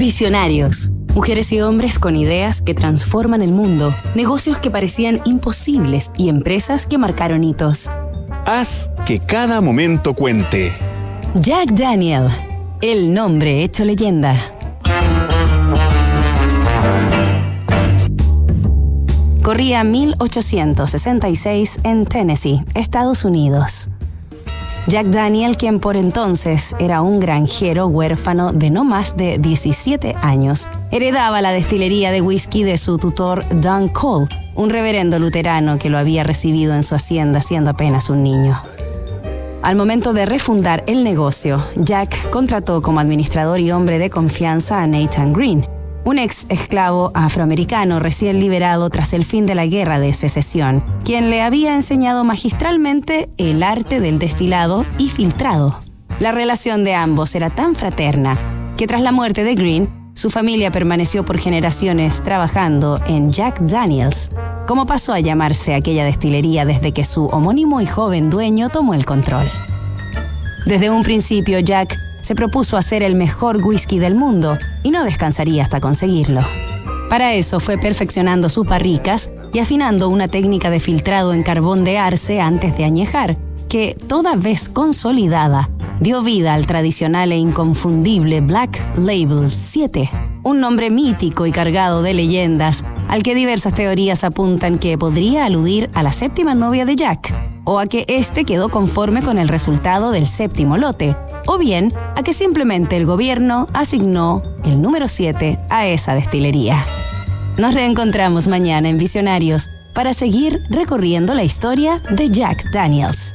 Visionarios. Mujeres y hombres con ideas que transforman el mundo, negocios que parecían imposibles y empresas que marcaron hitos. Haz que cada momento cuente. Jack Daniel, el nombre hecho leyenda. Corría 1866 en Tennessee, Estados Unidos. Jack Daniel, quien por entonces era un granjero huérfano de no más de 17 años, heredaba la destilería de whisky de su tutor Don Cole, un reverendo luterano que lo había recibido en su hacienda siendo apenas un niño. Al momento de refundar el negocio, Jack contrató como administrador y hombre de confianza a Nathan Green, un ex esclavo afroamericano recién liberado tras el fin de la guerra de secesión, quien le había enseñado magistralmente el arte del destilado y filtrado. La relación de ambos era tan fraterna que tras la muerte de Green, su familia permaneció por generaciones trabajando en Jack Daniels, como pasó a llamarse aquella destilería desde que su homónimo y joven dueño tomó el control. Desde un principio, Jack se propuso hacer el mejor whisky del mundo y no descansaría hasta conseguirlo. Para eso fue perfeccionando sus barricas y afinando una técnica de filtrado en carbón de arce antes de añejar, que, toda vez consolidada, dio vida al tradicional e inconfundible Black Label 7, un nombre mítico y cargado de leyendas, al que diversas teorías apuntan que podría aludir a la séptima novia de Jack, o a que éste quedó conforme con el resultado del séptimo lote, o bien a que simplemente el gobierno asignó el número 7 a esa destilería. Nos reencontramos mañana en Visionarios para seguir recorriendo la historia de Jack Daniels.